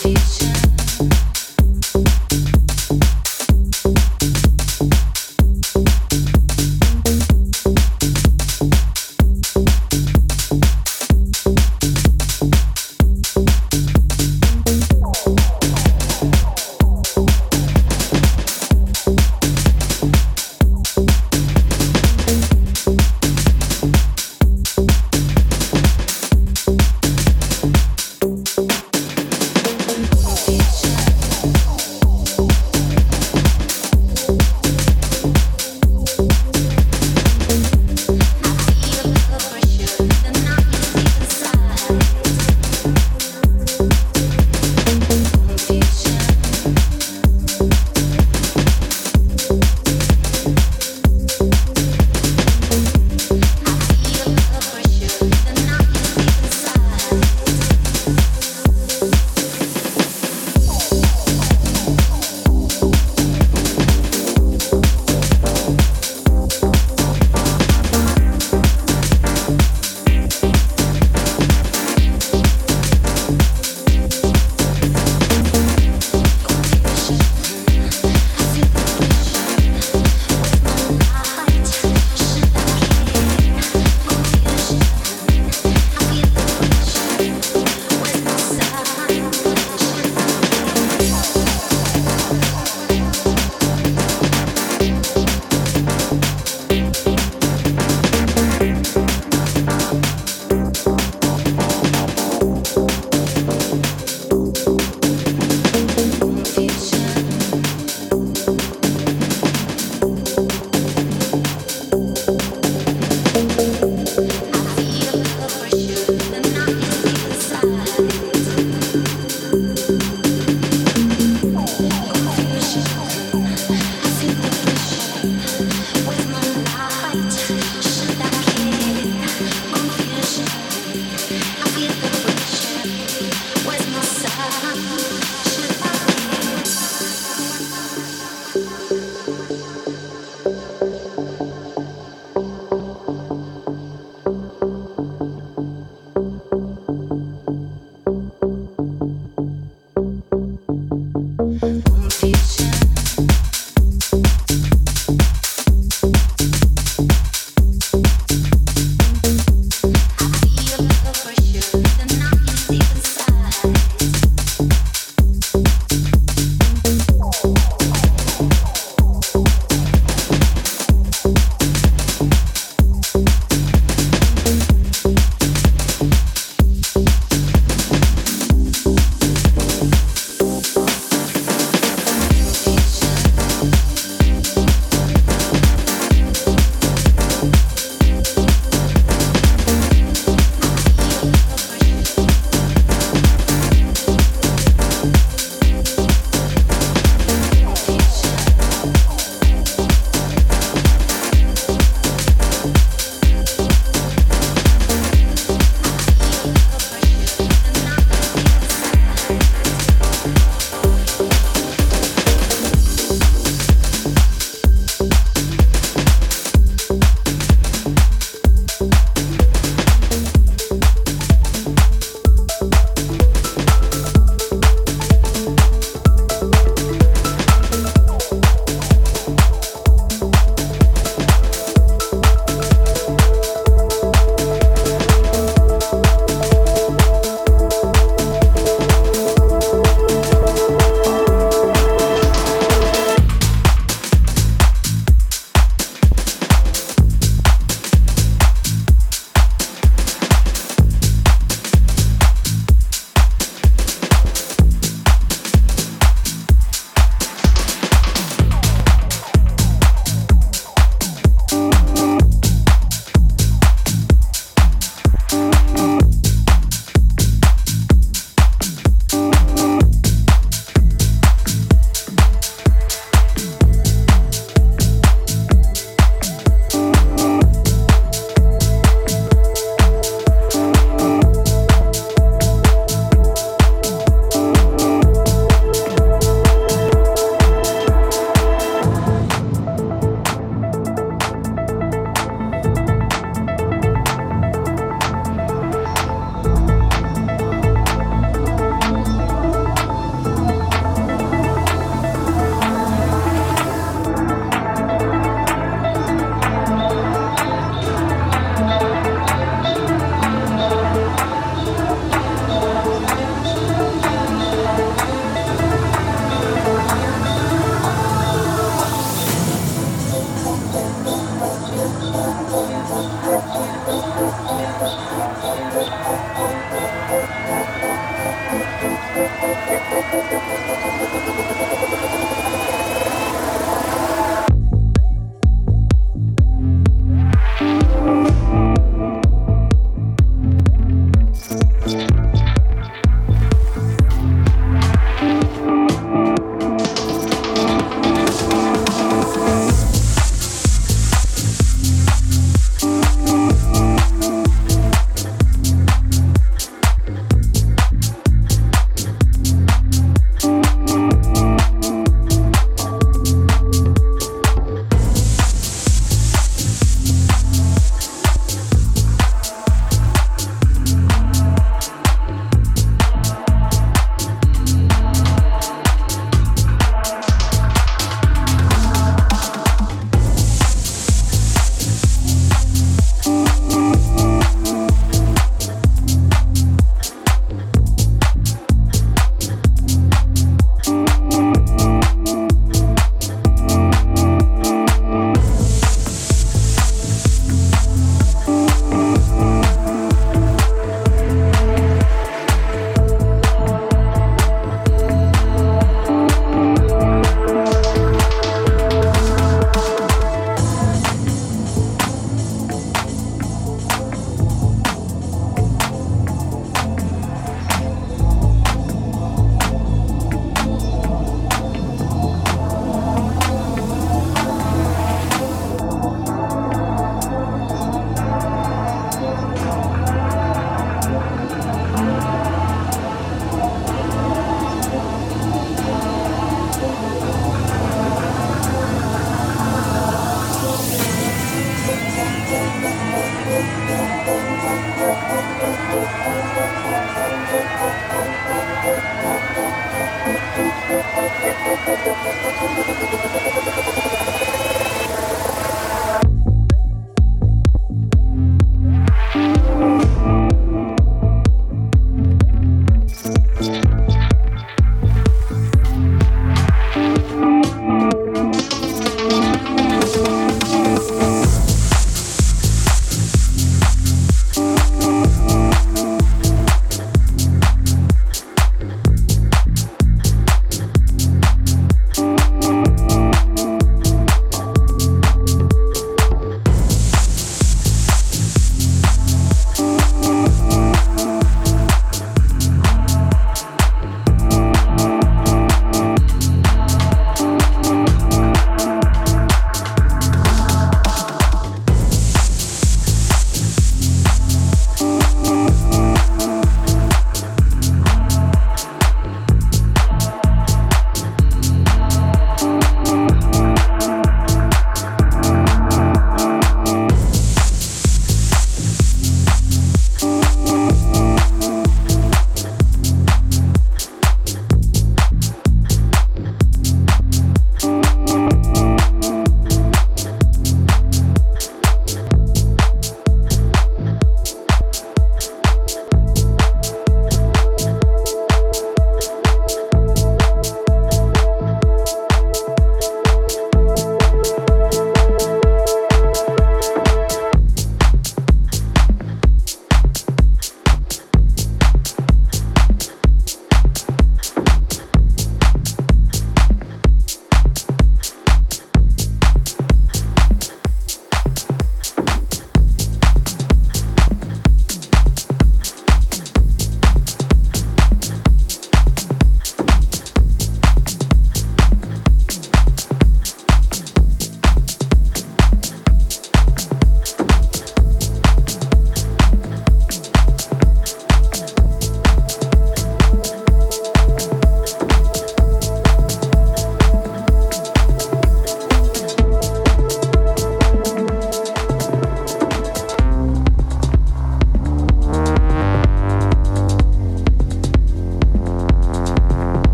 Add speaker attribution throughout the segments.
Speaker 1: confusion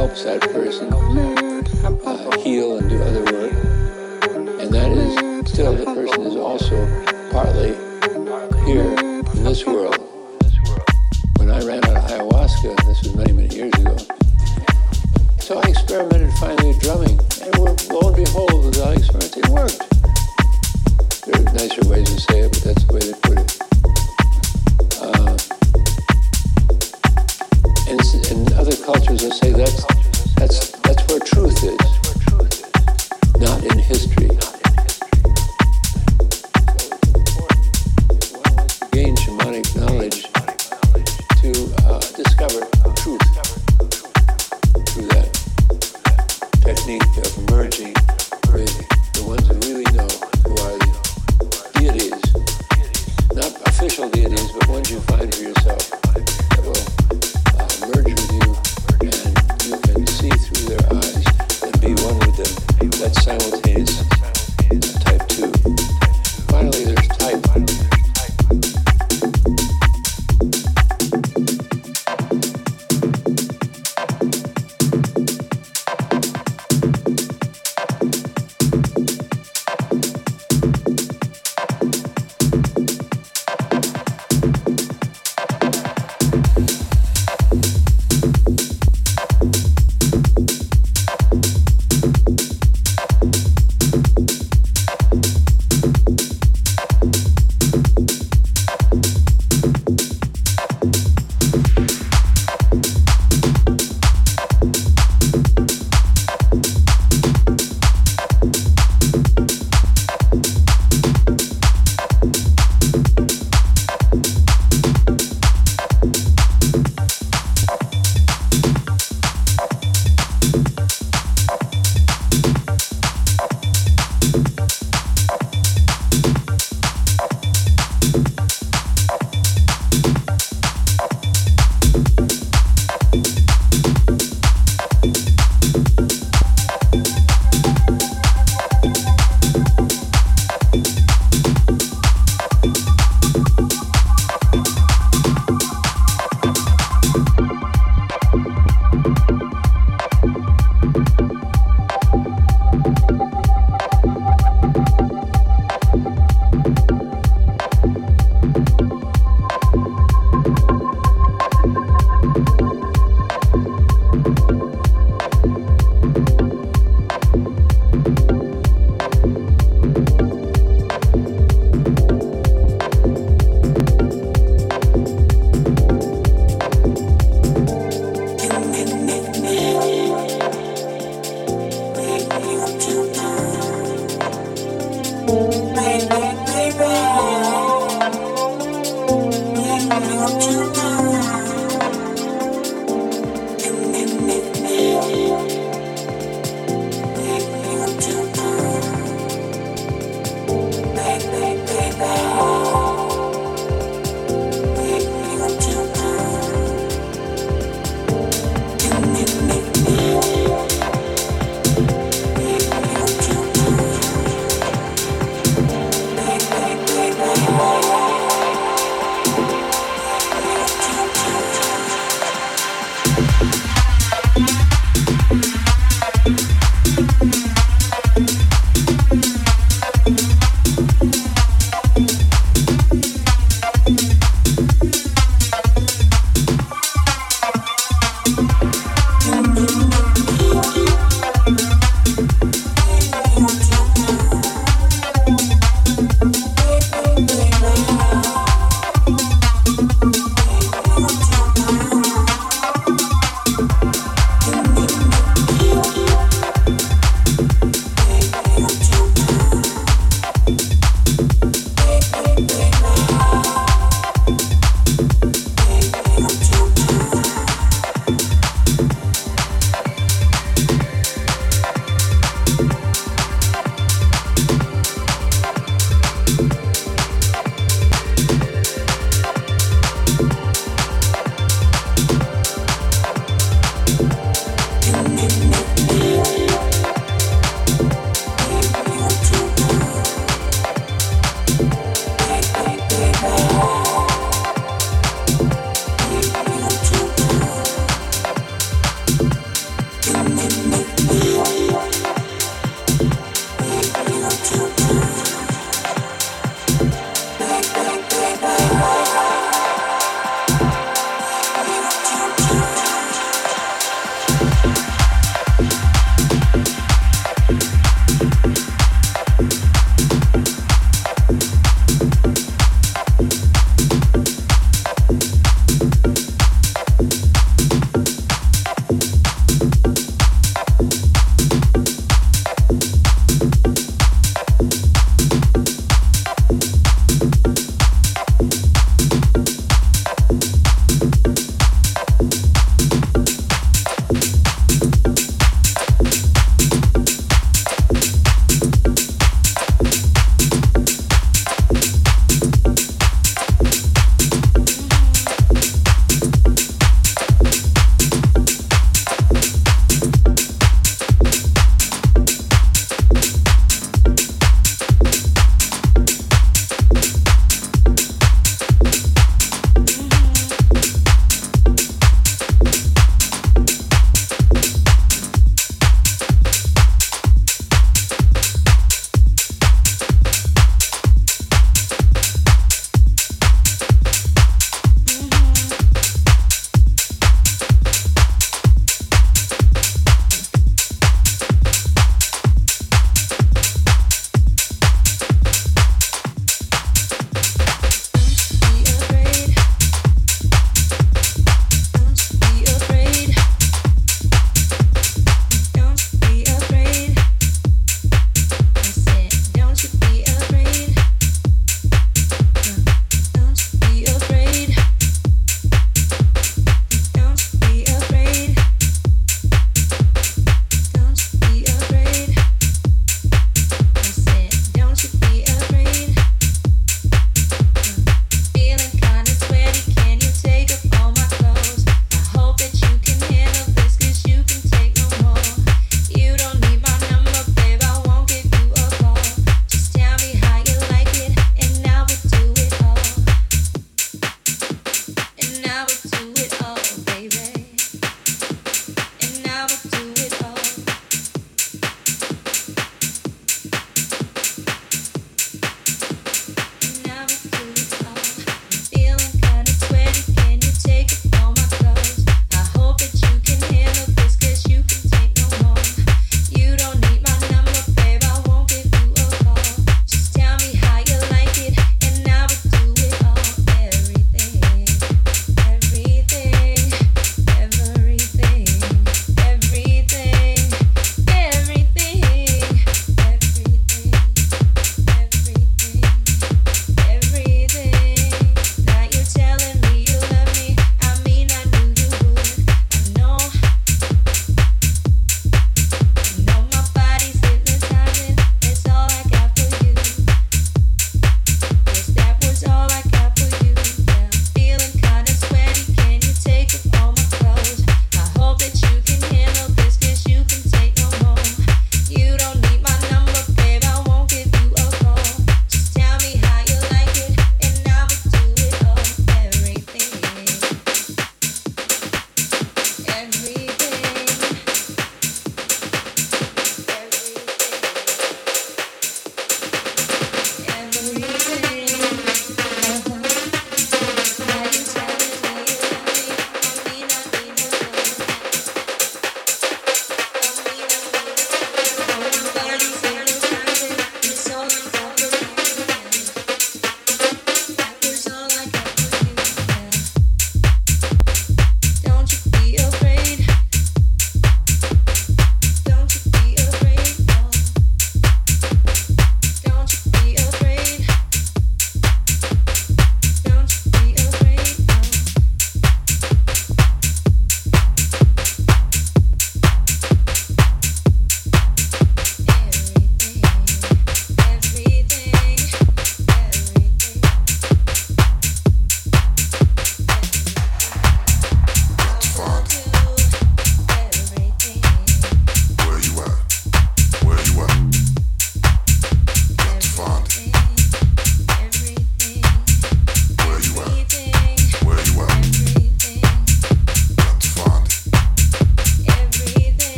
Speaker 1: helps that person uh, heal and do other work.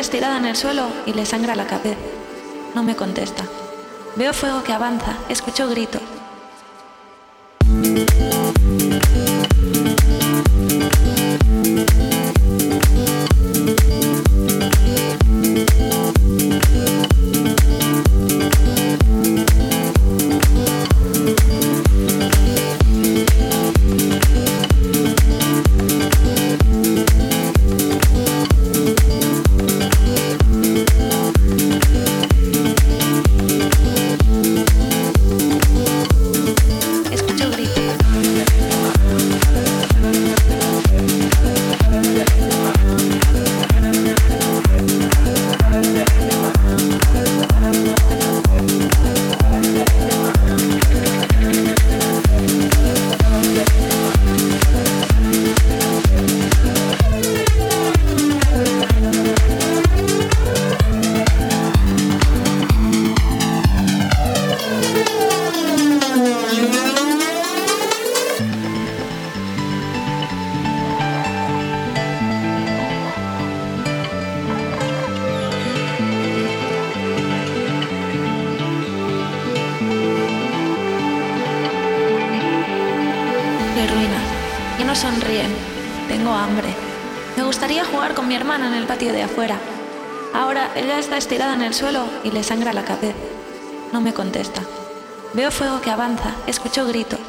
Speaker 2: Estirada en el suelo y le sangra la cabeza. No me contesta. Veo fuego que avanza, escucho gritos. Estirada en el suelo y le sangra la cabeza. No me contesta. Veo fuego que avanza, escucho gritos.